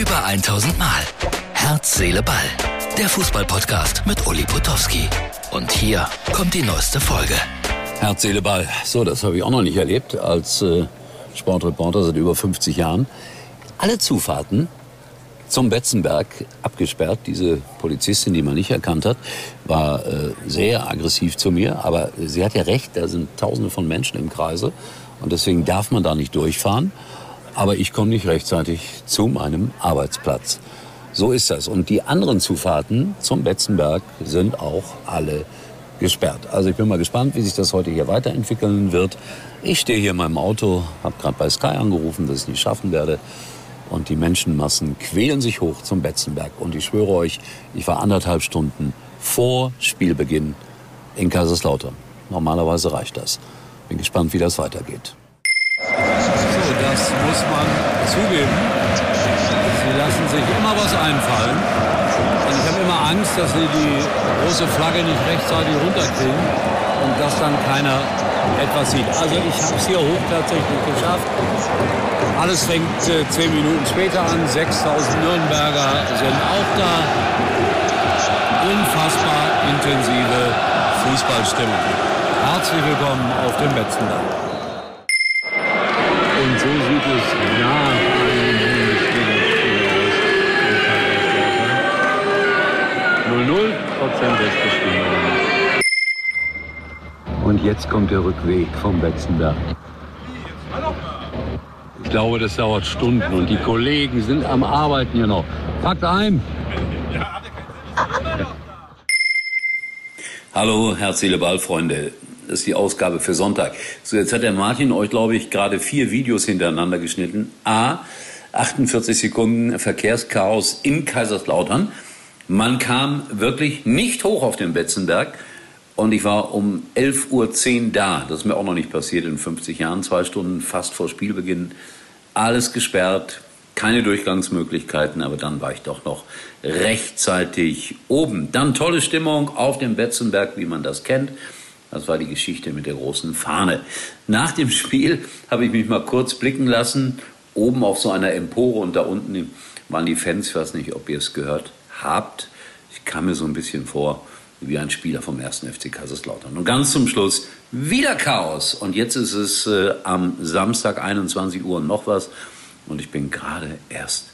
Über 1000 Mal. Herz, Seele, Ball. Der Fußballpodcast mit Uli Potowski. Und hier kommt die neueste Folge. Herz, Seele, Ball. So, das habe ich auch noch nicht erlebt als äh, Sportreporter seit über 50 Jahren. Alle Zufahrten zum Betzenberg abgesperrt. Diese Polizistin, die man nicht erkannt hat, war äh, sehr aggressiv zu mir. Aber sie hat ja recht, da sind Tausende von Menschen im Kreise. Und deswegen darf man da nicht durchfahren. Aber ich komme nicht rechtzeitig zu meinem Arbeitsplatz. So ist das. Und die anderen Zufahrten zum Betzenberg sind auch alle gesperrt. Also ich bin mal gespannt, wie sich das heute hier weiterentwickeln wird. Ich stehe hier in meinem Auto, habe gerade bei Sky angerufen, dass ich es nicht schaffen werde. Und die Menschenmassen quälen sich hoch zum Betzenberg. Und ich schwöre euch, ich war anderthalb Stunden vor Spielbeginn in Kaiserslautern. Normalerweise reicht das. Bin gespannt, wie das weitergeht. Das muss man zugeben. Sie lassen sich immer was einfallen. Und ich habe immer Angst, dass sie die große Flagge nicht rechtzeitig runterkriegen und dass dann keiner etwas sieht. Also ich habe es hier hoch tatsächlich geschafft. Alles fängt äh, zehn Minuten später an. 6000 Nürnberger sind auch da. Unfassbar intensive Fußballstimmung. Herzlich willkommen auf dem Betzenberg. Und so sieht es nach einem Bundesligaspiel aus. 0-0, trotzdem Bestbestimmung. Und jetzt kommt der Rückweg vom Betzenberg. Ich glaube, das dauert Stunden und die Kollegen sind am Arbeiten hier noch. Packt ein! Hallo, Herz, Seele, Ball, Freunde. Das ist die Ausgabe für Sonntag. So, jetzt hat der Martin euch, glaube ich, gerade vier Videos hintereinander geschnitten. A, 48 Sekunden Verkehrschaos in Kaiserslautern. Man kam wirklich nicht hoch auf den Betzenberg. Und ich war um 11.10 Uhr da. Das ist mir auch noch nicht passiert in 50 Jahren. Zwei Stunden fast vor Spielbeginn. Alles gesperrt, keine Durchgangsmöglichkeiten, aber dann war ich doch noch rechtzeitig oben. Dann tolle Stimmung auf dem Betzenberg, wie man das kennt. Das war die Geschichte mit der großen Fahne. Nach dem Spiel habe ich mich mal kurz blicken lassen, oben auf so einer Empore und da unten waren die Fans, ich weiß nicht, ob ihr es gehört habt. Ich kam mir so ein bisschen vor wie ein Spieler vom 1. FC Kaiserslautern. Und ganz zum Schluss wieder Chaos. Und jetzt ist es äh, am Samstag 21 Uhr noch was und ich bin gerade erst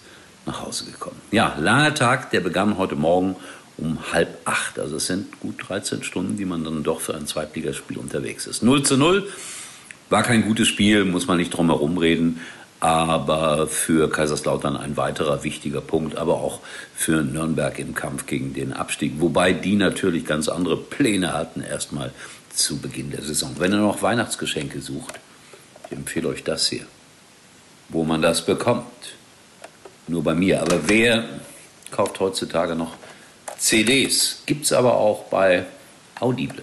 nach Hause gekommen. Ja, langer Tag, der begann heute Morgen um halb acht. Also es sind gut 13 Stunden, die man dann doch für ein Zweitligaspiel unterwegs ist. 0 zu 0 war kein gutes Spiel, muss man nicht drum herum reden. Aber für Kaiserslautern ein weiterer wichtiger Punkt, aber auch für Nürnberg im Kampf gegen den Abstieg. Wobei die natürlich ganz andere Pläne hatten, erstmal zu Beginn der Saison. Wenn ihr noch Weihnachtsgeschenke sucht, ich empfehle euch das hier wo man das bekommt. Nur bei mir. Aber wer kauft heutzutage noch CDs? Gibt es aber auch bei Audible.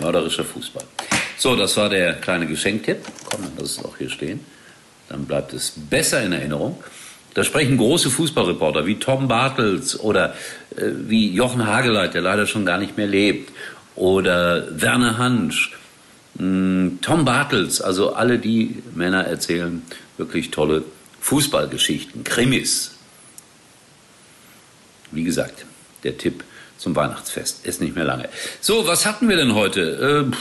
Mörderischer Fußball. So, das war der kleine Geschenktipp. Komm, dann lass es auch hier stehen. Dann bleibt es besser in Erinnerung. Da sprechen große Fußballreporter wie Tom Bartels oder äh, wie Jochen Hageleit, der leider schon gar nicht mehr lebt, oder Werner Hansch Mm, Tom Bartels, also alle die Männer erzählen wirklich tolle Fußballgeschichten, Krimis. Wie gesagt, der Tipp zum Weihnachtsfest ist nicht mehr lange. So, was hatten wir denn heute? Äh,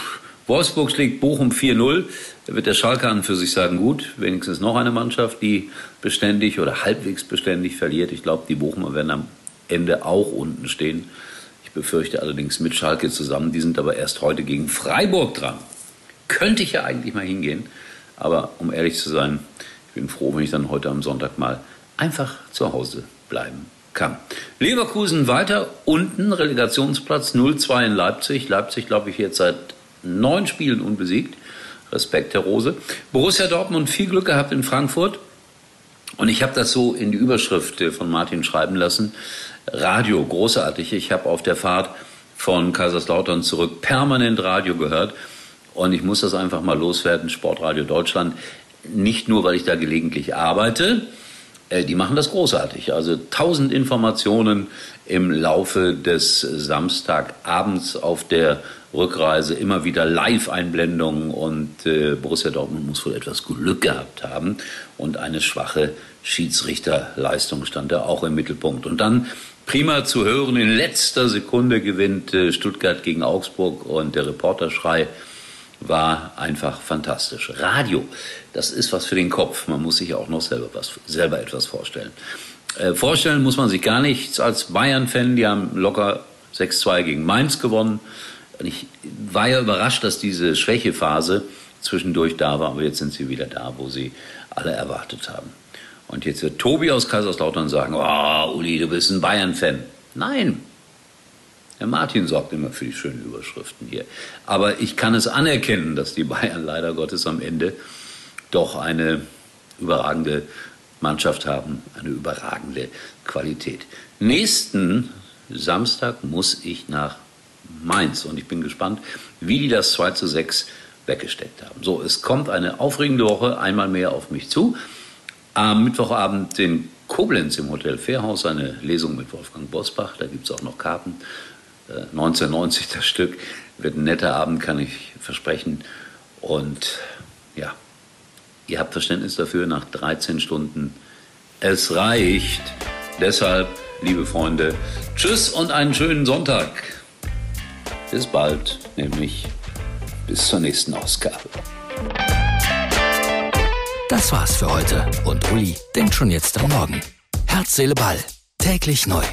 Wolfsburg schlägt Bochum 4-0. Da wird der Schalke an für sich sagen, gut, wenigstens noch eine Mannschaft, die beständig oder halbwegs beständig verliert. Ich glaube, die Bochumer werden am Ende auch unten stehen. Ich befürchte allerdings mit Schalke zusammen. Die sind aber erst heute gegen Freiburg dran könnte ich ja eigentlich mal hingehen. Aber um ehrlich zu sein, ich bin froh, wenn ich dann heute am Sonntag mal einfach zu Hause bleiben kann. Leverkusen weiter unten, Relegationsplatz 0-2 in Leipzig. Leipzig, glaube ich, jetzt seit neun Spielen unbesiegt. Respekt, Herr Rose. Borussia Dortmund viel Glück gehabt in Frankfurt. Und ich habe das so in die Überschrift von Martin schreiben lassen. Radio, großartig. Ich habe auf der Fahrt von Kaiserslautern zurück permanent Radio gehört. Und ich muss das einfach mal loswerden, Sportradio Deutschland. Nicht nur, weil ich da gelegentlich arbeite, Äh, die machen das großartig. Also tausend Informationen im Laufe des Samstagabends auf der Rückreise, immer wieder Live-Einblendungen und äh, Borussia Dortmund muss wohl etwas Glück gehabt haben und eine schwache Schiedsrichterleistung stand da auch im Mittelpunkt. Und dann prima zu hören, in letzter Sekunde gewinnt äh, Stuttgart gegen Augsburg und der Reporterschrei war einfach fantastisch. Radio, das ist was für den Kopf. Man muss sich auch noch selber, was, selber etwas vorstellen. Äh, vorstellen muss man sich gar nichts als Bayern-Fan. Die haben locker 6-2 gegen Mainz gewonnen. Ich war ja überrascht, dass diese Schwächephase zwischendurch da war, aber jetzt sind sie wieder da, wo sie alle erwartet haben. Und jetzt wird Tobi aus Kaiserslautern sagen, oh, Uli, du bist ein Bayern-Fan. Nein, Herr Martin sorgt immer für die schönen Überschriften hier. Aber ich kann es anerkennen, dass die Bayern leider Gottes am Ende doch eine überragende Mannschaft haben, eine überragende Qualität. Nächsten Samstag muss ich nach Mainz und ich bin gespannt, wie die das 2 zu 6 weggesteckt haben. So, es kommt eine aufregende Woche einmal mehr auf mich zu. Am Mittwochabend in Koblenz im Hotel Fairhaus eine Lesung mit Wolfgang Bosbach. Da gibt es auch noch Karten. 1990 das Stück. Wird ein netter Abend, kann ich versprechen. Und ja, ihr habt Verständnis dafür nach 13 Stunden. Es reicht. Deshalb, liebe Freunde, tschüss und einen schönen Sonntag. Bis bald, nämlich bis zur nächsten Ausgabe. Das war's für heute und Uli denkt schon jetzt am Morgen. Herz, Seele, Ball. Täglich neu.